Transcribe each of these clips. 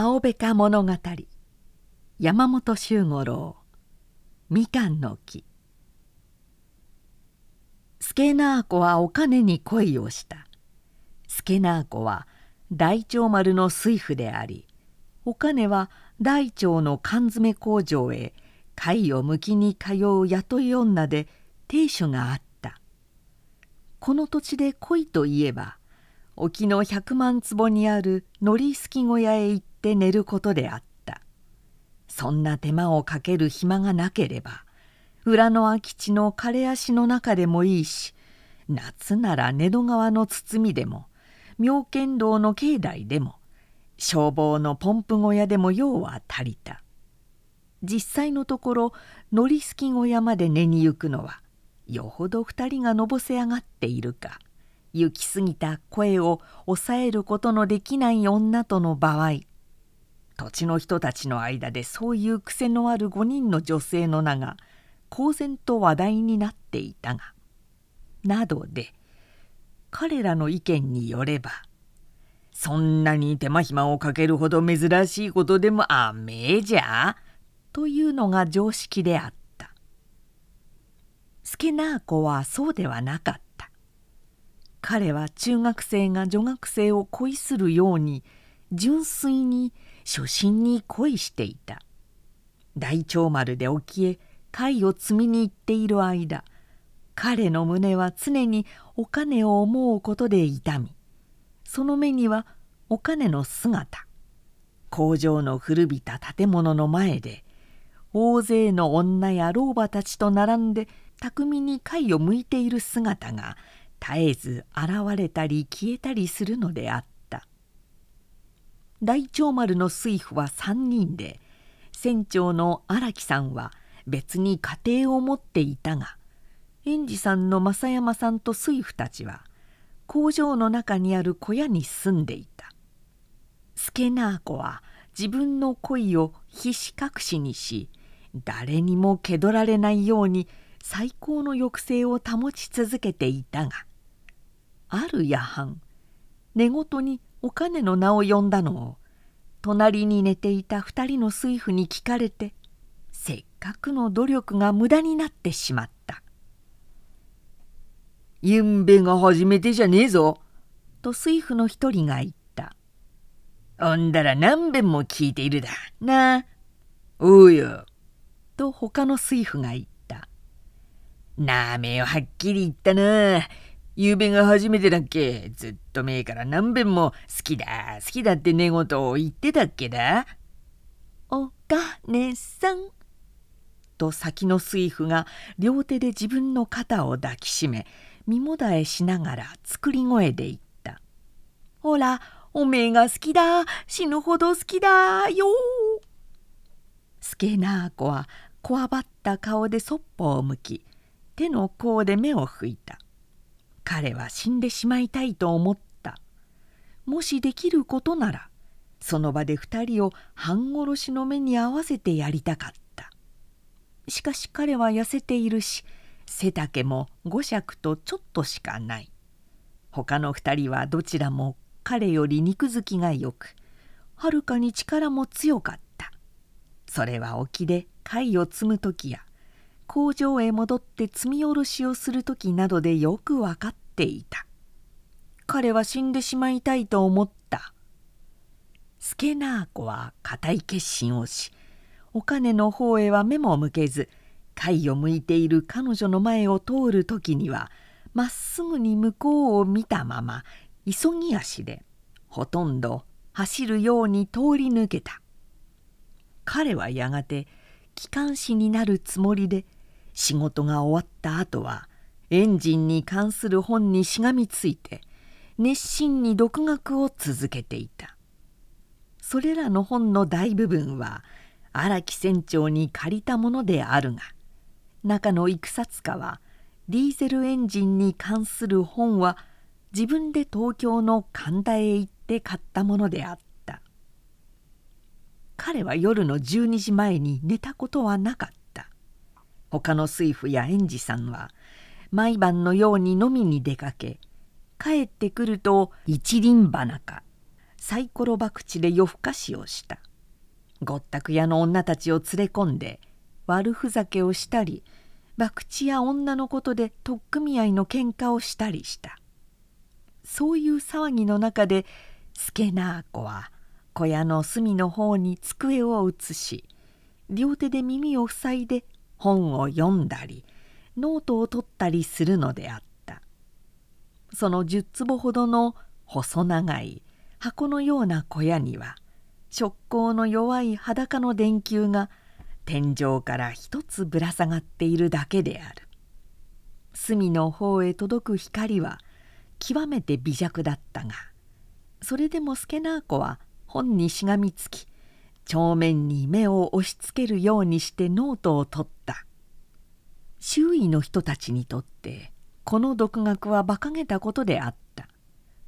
青べか物語。山本周五郎。みかんの木。助直子はお金に恋をした。助直子は大長丸の水夫でありお金は大長の缶詰工場へ貝をむきに通う雇い女で亭主があった。この土地で恋といえば沖の百万坪にあるのりすき小屋へ行って寝ることであった。そんな手間をかける暇がなければ裏の空き地の枯れ足の中でもいいし夏なら根戸川の包みでも妙見堂の境内でも消防のポンプ小屋でも用は足りた。実際のところのりすき小屋まで寝に行くのはよほど二人がのぼせ上がっているか。行き過ぎた声を抑えることのできない女との場合土地の人たちの間でそういう癖のある5人の女性の名が公然と話題になっていたがなどで彼らの意見によればそんなに手間暇をかけるほど珍しいことでもあめえじゃというのが常識であった。助直子はそうではなかった。彼は中学生が女学生を恋するように純粋に初心に恋していた。大長丸で沖へ貝を摘みに行っている間彼の胸は常にお金を思うことで痛みその目にはお金の姿工場の古びた建物の前で大勢の女や老婆たちと並んで巧みに貝を剥いている姿が絶えず現れたり消えたりするのであった。大長丸の水夫は3人で船長の荒木さんは別に家庭を持っていたが園児さんの正山さんと水夫たちは工場の中にある小屋に住んでいた。助直子は自分の恋を必死隠しにし誰にも気取られないように最高の抑制を保ち続けていたがある夜半寝言にお金の名を呼んだのを隣に寝ていた二人の水夫に聞かれてせっかくの努力が無駄になってしまった「ゆんべが初めてじゃねえぞ」と水夫の一人が言った「ほんだら何べんも聞いているだなあ」「おうよ」と他の水夫が言った「なめよはっきり言ったなあ。ゆうべが初めてだっけ？ずっと前から何べんも好きだ好きだって寝言を言ってたっけだ」お金さん。と先の水夫が両手で自分の肩を抱きしめ身もだえしながら作り声で言った「ほらおめえが好きだ死ぬほど好きだよ」助な子はこわばった顔でそっぽを向き手の甲で目を拭いた。彼は死んでしまいたいと思った。もしできることならその場で二人を半殺しの目に合わせてやりたかった。しかし彼は痩せているし背丈も五尺とちょっとしかない。他の二人はどちらも彼より肉付きがよくはるかに力も強かった。それは沖で貝を積む時や工場へ戻って積み下ろしをする時などでよく分かっていた。彼は死んでしまいたいと思った。助直子は固い決心をしお金の方へは目も向けず貝を向いている彼女の前を通る時にはまっすぐに向こうを見たまま急ぎ足でほとんど走るように通り抜けた。彼はやがて機関士になるつもりで仕事が終わった後はエンジンに関する本にしがみついて熱心に独学を続けていた。それらの本の大部分は荒木船長に借りたものであるが中のいくさつかはディーゼルエンジンに関する本は自分で東京の神田へ行って買ったものであった。彼は夜の12時前に寝たことはなかった。他の水夫や園児さんは毎晩のように飲みに出かけ帰ってくると一輪花かサイコロ博打で夜更かしをした。ごったく屋の女たちを連れ込んで悪ふざけをしたり博打や女のことで取っ組み合いの喧嘩をしたりした。そういう騒ぎの中で助な子は小屋の隅の方に机を移し両手で耳を塞いで本を読んだりノートを取ったりするのであった。その10坪ほどの細長い箱のような小屋には燭光の弱い裸の電球が天井から一つぶら下がっているだけである。隅の方へ届く光は極めて微弱だったがそれでも助なあこは本にしがみつき帳面に目を押しつけるようにしてノートを取った。周囲の人たちにとってこの独学は馬鹿げたことであった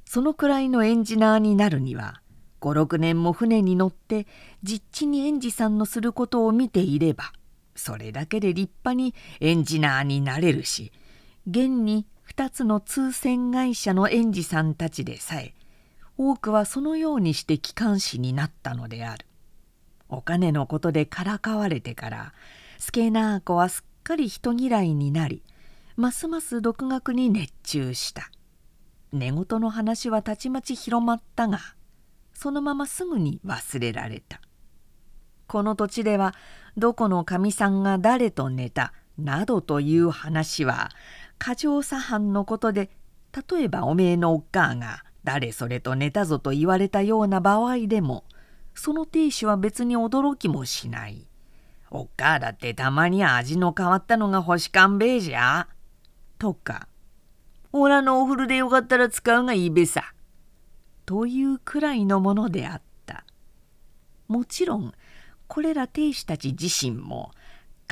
そのくらいのエンジナーになるには56年も船に乗って実地にエンジさんのすることを見ていればそれだけで立派にエンジナーになれるし現に2つの通船会社のエンジさんたちでさえ多くはそのようにして機関士になったのである。お金のことでからかわれてからスケナー子はすっかり人嫌いになりますます独学に熱中した寝言の話はたちまち広まったがそのまますぐに忘れられたこの土地ではどこのかみさんが誰と寝たなどという話は過剰左藩のことで例えばおめえのおっかあが誰それと寝たぞと言われたような場合でもその亭主は別に驚きもしない。おっかあだってたまに味の変わったのが欲しかんべえじゃ。とか、おらのお風呂でよかったら使うがいいべさ。というくらいのものであった。もちろん、これら亭主たち自身も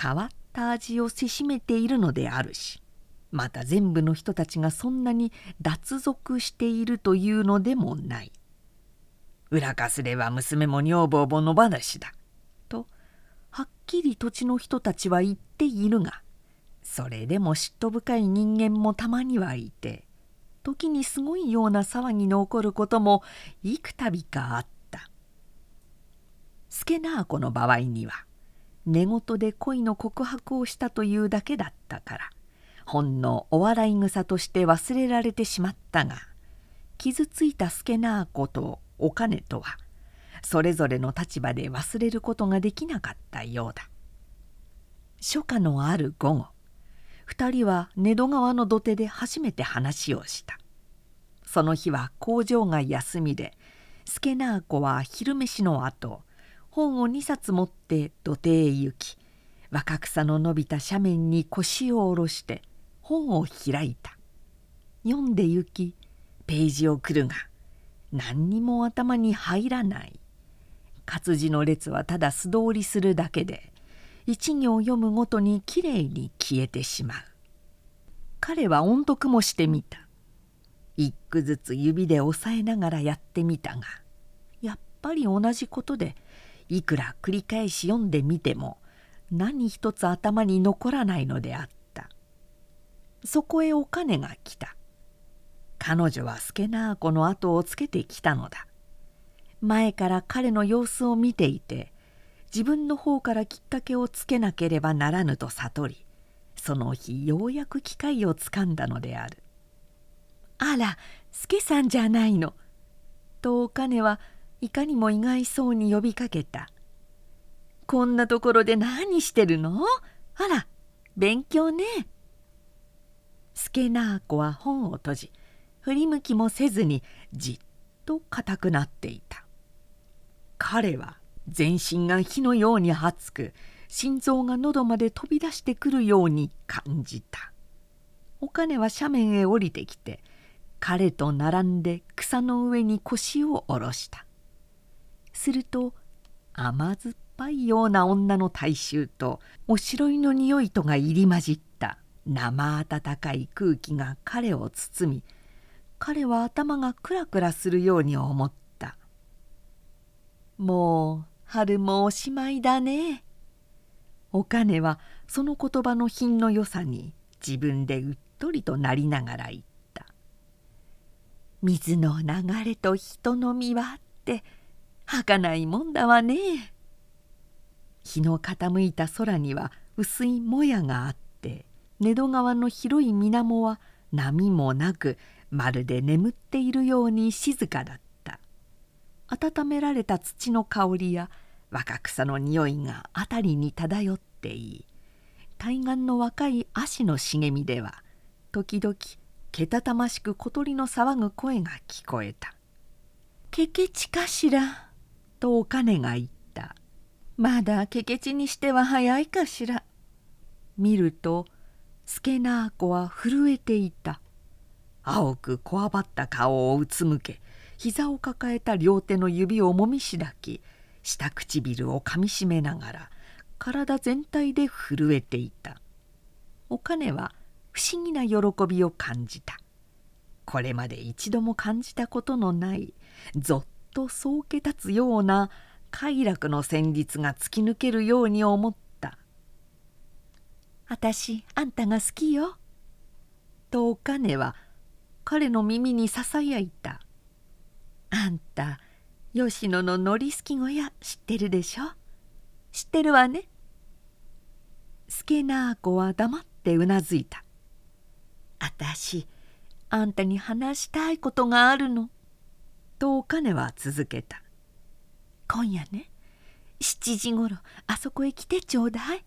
変わった味をせしめているのであるし、また全部の人たちがそんなに脱俗しているというのでもない。裏かすれば娘も女房も野放しだ」はっきり土地の人たちは言っているがそれでも嫉妬深い人間もたまにはいて時にすごいような騒ぎの起こることも幾度かあった。助な子の場合には寝言で恋の告白をしたというだけだったからほんのお笑い草として忘れられてしまったが傷ついた助な子とお金とはそれぞれの立場で忘れることができなかったようだ。初夏のある午後2人は根戸川の土手で初めて話をした。その日は工場が休みで助な子は昼飯のあと本を2冊持って土手へ行き若草の伸びた斜面に腰を下ろして本を開いた。読んで行きページをくるが何にも頭に入らない。活字の列はただ素通りするだけで一行読むごとにきれいに消えてしまう。彼は音読もしてみた。一句ずつ指で押さえながらやってみたがやっぱり同じことでいくら繰り返し読んでみても何一つ頭に残らないのであった。そこへお金が来た。彼女はスケナー子の後をつけてきたのだ。前から彼の様子を見ていて自分の方からきっかけをつけなければならぬと悟りその日ようやく機会をつかんだのである「あら助さんじゃないの」とお金はいかにも意外そうに呼びかけた「こんなところで何してるのあら勉強ね」スケナー子は本を閉じ振り向きもせずにじっと硬くなっていた。彼は全身が火のように熱く心臓が喉まで飛び出してくるように感じた。お金は斜面へ降りてきて彼と並んで草の上に腰を下ろした。すると甘酸っぱいような女の体臭とおしろいの匂いとが入り混じった生温かい空気が彼を包み彼は頭がクラクラするように思った。もう春もおしまいだね。お金はその言葉の品の良さに自分でうっとりとなりながら言った「水の流れと人の身は」ってって儚いもんだわね。日の傾いた空には薄いもやがあって根戸川の広い水面は波もなくまるで眠っているように静かだった。温められた土の香りや若草の匂いが辺りに漂っていい。対岸の若い足の茂みでは時々けたたましく小鳥の騒ぐ声が聞こえた「けけちかしら」とお金が言った「まだけけちにしては早いかしら」見ると助な子は震えていた。青くこわばった顔をうつむけ膝を抱えた両手の指をもみしだき下唇をかみしめながら体全体で震えていた。お金は不思議な喜びを感じた。これまで一度も感じたことのないぞっとそうけ立つような快楽の旋律が突き抜けるように思った「あたしあんたが好きよ」とお金は彼の耳にささやいた「あんた吉野ののりすき小屋知ってるでしょ？知ってるわね」助な子は黙ってうなずいた「あたしあんたに話したいことがあるの」とお金は続けた「今夜ね7時ごろあそこへ来てちょうだい。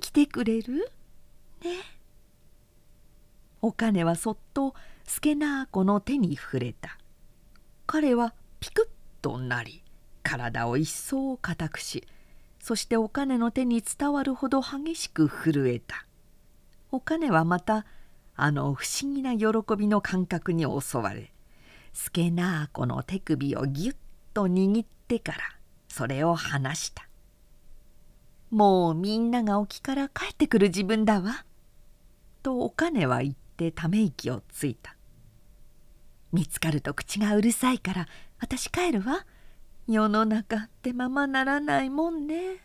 来てくれる？ね」お金はそっと助な子の手に触れた。彼はピクッとなり体を一層固くしそしてお金の手に伝わるほど激しく震えた。お金はまたあの不思議な喜びの感覚に襲われ助な子の手首をぎゅっと握ってからそれを離した「もうみんなが沖から帰ってくる自分だわ」とお金は言ってため息をついた。見つかると口がうるさいから私帰るわ。世の中ってままならないもんね。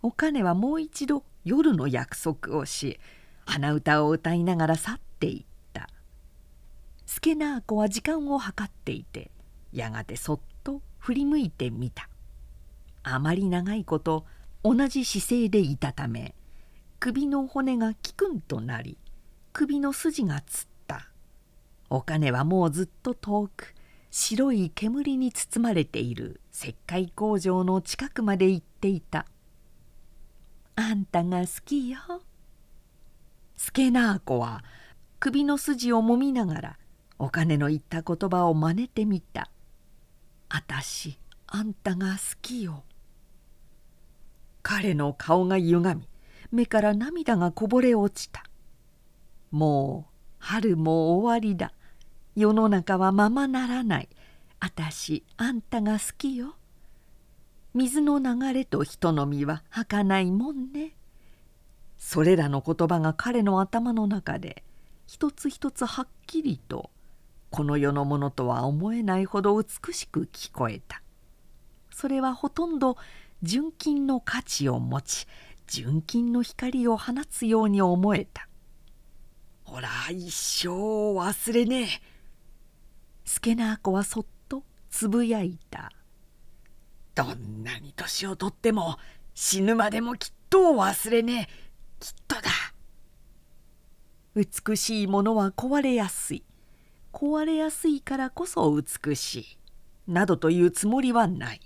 お金はもう一度夜の約束をし鼻歌を歌いながら去っていった。助な子は時間を計っていてやがてそっと振り向いてみた。あまり長いこと同じ姿勢でいたため首の骨がキクンとなり首の筋がつったお金はもうずっと遠く。白い煙に包まれている石灰工場の近くまで行っていた「あんたが好きよ」助な子は首の筋をもみながらお金の言った言葉を真似てみた「あたしあんたが好きよ」彼の顔が歪み目から涙がこぼれ落ちた。もう春も終わりだ。世の中はままならない。あたしあんたが好きよ。水の流れと人の身は儚いもんね。それらの言葉が彼の頭の中で一つ一つはっきりとこの世のものとは思えないほど美しく聞こえた。それはほとんど純金の価値を持ち純金の光を放つように思えた。ほら一生忘れねえ。助な子はそっとつぶやいた。どんなに年をとっても死ぬまでもきっと忘れねえ。きっとだ。美しいものは壊れやすい。壊れやすいからこそ美しい。などというつもりはない。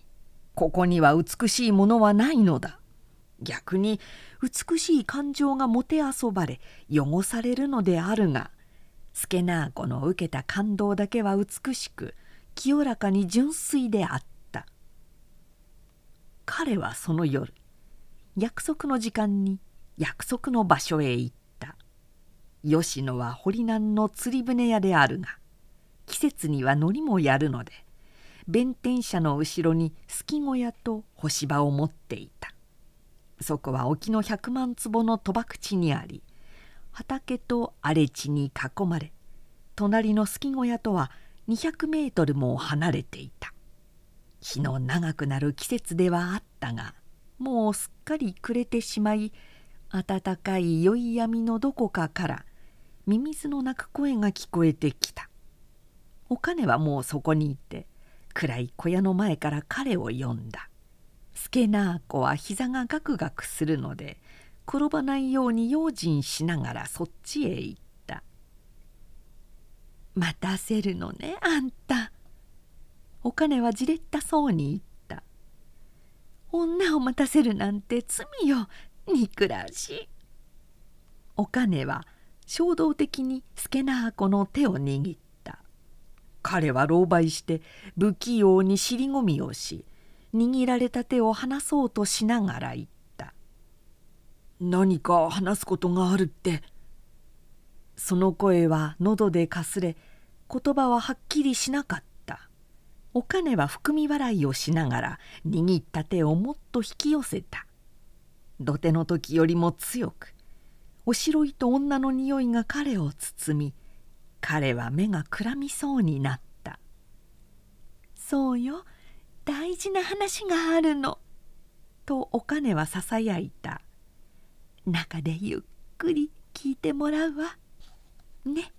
ここには美しいものはないのだ。逆に美しい感情がもてあそばれ汚されるのであるが助な子の受けた感動だけは美しく清らかに純粋であった。彼はその夜約束の時間に約束の場所へ行った。吉野は堀南の釣り船屋であるが季節には乗りもやるので弁天車の後ろにすき小屋と干し場を持っていた。そこは沖の百万坪の賭博地にあり畑と荒れ地に囲まれ隣のすき小屋とは200メートルも離れていた。日の長くなる季節ではあったがもうすっかり暮れてしまい暖かい宵闇のどこかからミミズの鳴く声が聞こえてきた。お金はもうそこにいて暗い小屋の前から彼を呼んだ。助なあ子は膝がガクガクするので転ばないように用心しながらそっちへ行った「待たせるのねあんた」お金はじれったそうに言った「女を待たせるなんて罪よ憎らしい」お金は衝動的に助なあ子の手を握った。彼は狼狽して不器用に尻込みをし握られた手を離そうとしながら言った「何か話すことがあるって」その声は喉でかすれ言葉ははっきりしなかった。お金は含み笑いをしながら握った手をもっと引き寄せた。土手の時よりも強くおしろいと女の匂いが彼を包み彼は目がくらみそうになった「そうよ。大事な話があるの」とお金はささやいた「中でゆっくり聞いてもらうわ。ね。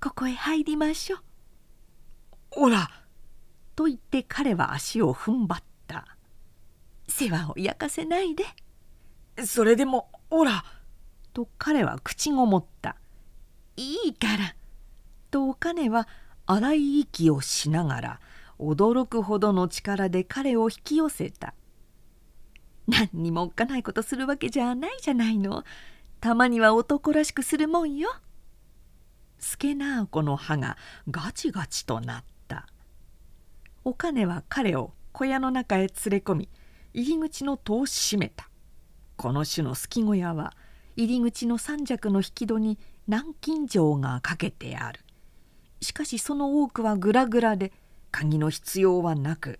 ここへ入りましょう」。ほら。と言って彼は足を踏ん張った。世話を焼かせないで。それでもほら。と彼は口ごもった。いいから。とお金は荒い息をしながら驚くほどの力で彼を引き寄せた。何にもおっかないことするわけじゃないじゃないの。たまには男らしくするもんよ。助直子の歯がガチガチとなった。お金は彼を小屋の中へ連れ込み入り口の戸を閉めた。この種の隙小屋は入り口の三尺の引き戸に南京錠がかけてある。しかしその多くはグラグラで鍵の必要はなく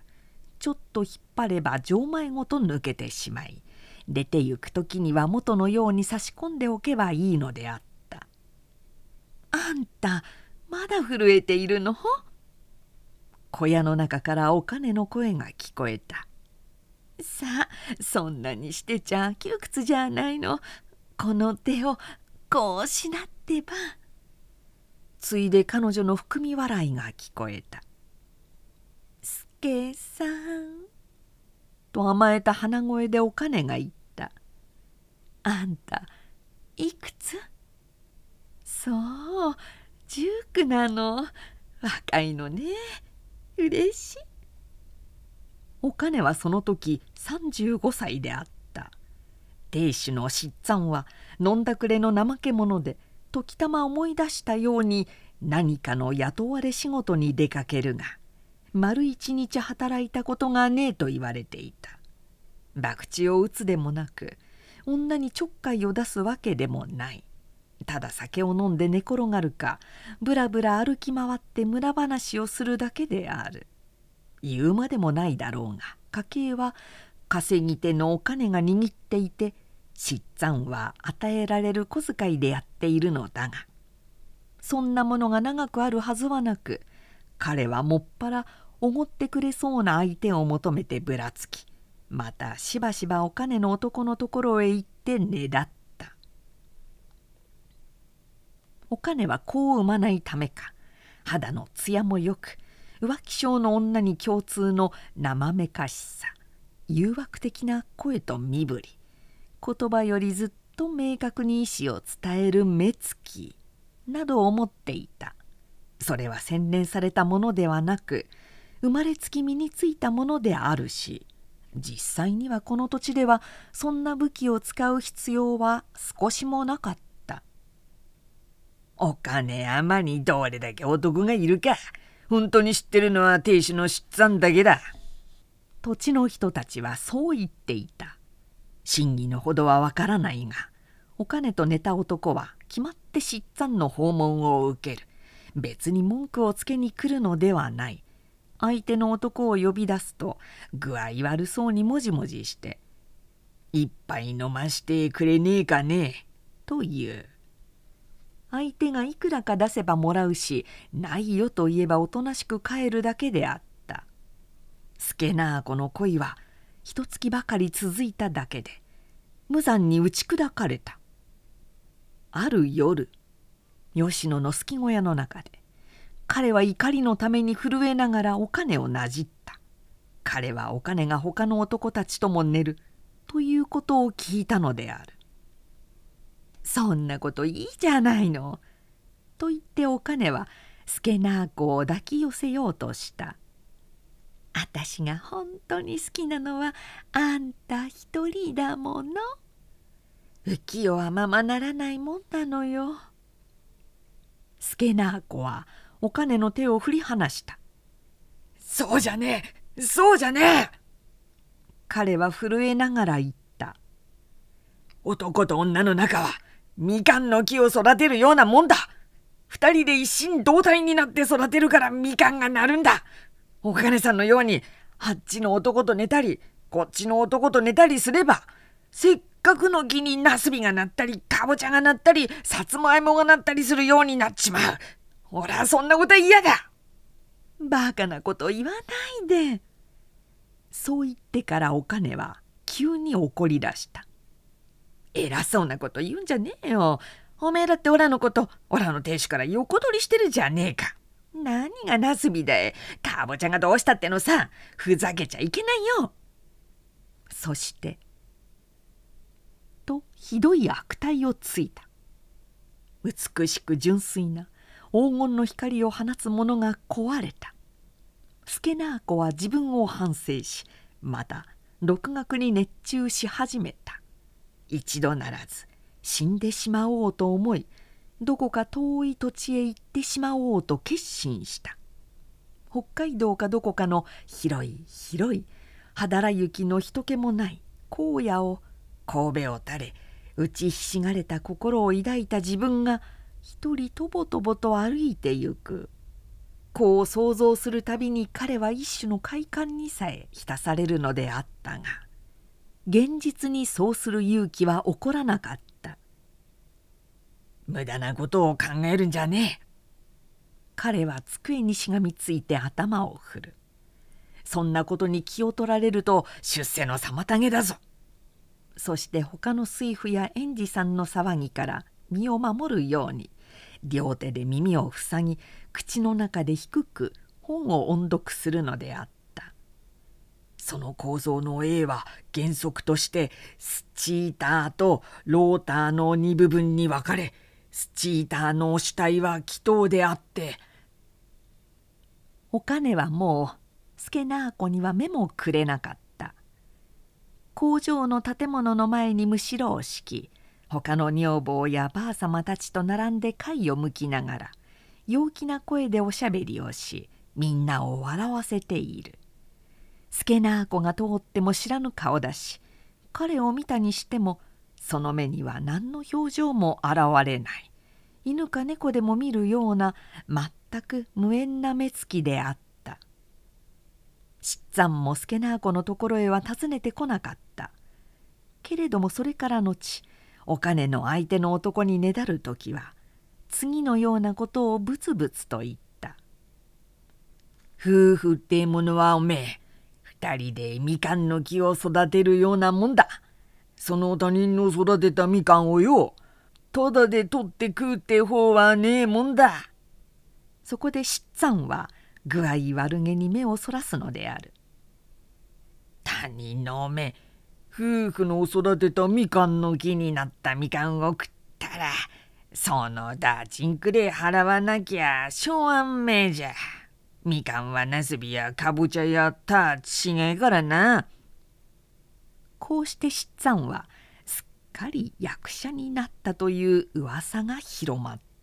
ちょっと引っ張れば錠前ごと抜けてしまい出て行く時には元のように差し込んでおけばいいのであった「あんたまだ震えているの?」小屋の中からお金の声が聞こえた「さあそんなにしてちゃ窮屈じゃないの？この手をこうしなってば」ついで彼女の含み笑いが聞こえた「けさん」と甘えた鼻声でお金が言った「あんたいくつ?」そう19なの。若いのね。嬉しい。お金はその時35歳であった。亭主の失惨は飲んだくれの怠け者で時たま思い出したように何かの雇われ仕事に出かけるが。丸一日働いたことがねえと言われていた。博打を打つでもなく女にちょっかいを出すわけでもない。ただ酒を飲んで寝転がるかぶらぶら歩き回って村話をするだけである。言うまでもないだろうが家計は稼ぎ手のお金が握っていて失産は与えられる小遣いでやっているのだがそんなものが長くあるはずはなく彼はもっぱらおごってくれそうな相手を求めてぶらつきまたしばしばお金の男のところへ行ってねだった。お金は子を産まないためか肌の艶もよく浮気症の女に共通の生めかしさ誘惑的な声と身振り言葉よりずっと明確に意思を伝える目つきなどを持っていたそれは洗練されたものではなく生まれつき身についたものであるし実際にはこの土地ではそんな武器を使う必要は少しもなかった。お金山にどれだけ男がいるか本当に知ってるのは亭主の出産だけだ。土地の人たちはそう言っていた。真偽のほどはわからないがお金と寝た男は決まって出産の訪問を受ける。別に文句をつけに来るのではない。相手の男を呼び出すと具合悪そうにもじもじして「一杯飲ましてくれねえかね？え」と言う。相手がいくらか出せばもらうしないよと言えばおとなしく帰るだけであった助なあ子の恋は一月ばかり続いただけで無残に打ち砕かれた。ある夜吉野の好き小屋の中で彼は怒りのために震えながらお金をなじった。彼はお金が他の男たちとも寝るということを聞いたのである。そんなこといいじゃないの。と言ってお金は助な子を抱き寄せようとした。あたしが本当に好きなのはあんた一人だもの。浮世はままならないもんなのよ。助な子はお金の手を振り離した。そうじゃねえ。そうじゃねえ。彼は震えながら言った。男と女の中はみかんの木を育てるようなもんだ。二人で一心同体になって育てるからみかんがなるんだ。お金さんのようにあっちの男と寝たりこっちの男と寝たりすればせっかくの木にナスビがなったりかぼちゃがなったりさつまいもがなったりするようになっちまう俺はそんなこと嫌だ。バカなこと言わないで。そう言ってからお金は急に怒り出した。偉そうなこと言うんじゃねえよ。おめえだってオラのことオラの亭主から横取りしてるじゃねえか。何がナスビだいかぼちゃがどうしたってのさ。ふざけちゃいけないよ。そしてとひどい悪態をついた。美しく純粋な黄金の光を放つものが壊れた。助な子は自分を反省しまた独学に熱中し始めた。一度ならず死んでしまおうと思いどこか遠い土地へ行ってしまおうと決心した。北海道かどこかの広い広い肌ら雪の人気もない荒野を神戸を垂れ打ちひしがれた心を抱いた自分が一人とぼとぼと歩いてゆく。こう想像するたびに彼は一種の快感にさえ浸されるのであったが現実にそうする勇気は起こらなかった。無駄なことを考えるんじゃねえ。彼は机にしがみついて頭を振る。そんなことに気を取られると出世の妨げだぞ。そして他の水夫や園児さんの騒ぎから身を守るように。両手で耳を塞ぎ口の中で低く本を音読するのであった。その構造の A は原則としてスチーターとローターの2部分に分かれスチーターの主体は気筒であって。お金はもうスケナーコには目もくれなかった。工場の建物の前にむしろを敷き他の女房やばあさまたちと並んで貝をむきながら陽気な声でおしゃべりをしみんなを笑わせている。助な子が通っても知らぬ顔だし彼を見たにしてもその目には何の表情も現れない。犬か猫でも見るような全く無縁な目つきであった。七山も助な子のところへは訪ねてこなかった。けれどもそれから後お金の相手の男にねだる時は次のようなことをブツブツと言った「夫婦ってものはおめえ二人でみかんの木を育てるようなもんだ。その他人の育てたみかんをよただで取って食うって方はねえもんだ」そこで七山は具合悪げに目をそらすのである。他人のおめえ夫婦の育てたみかんの木になったみかんを食ったらそのダチンクで払わなきゃしょうあんめえじゃ。みかんはなすびやかぼちゃやったち違えからな。こうして七山はすっかり役者になったという噂が広まった。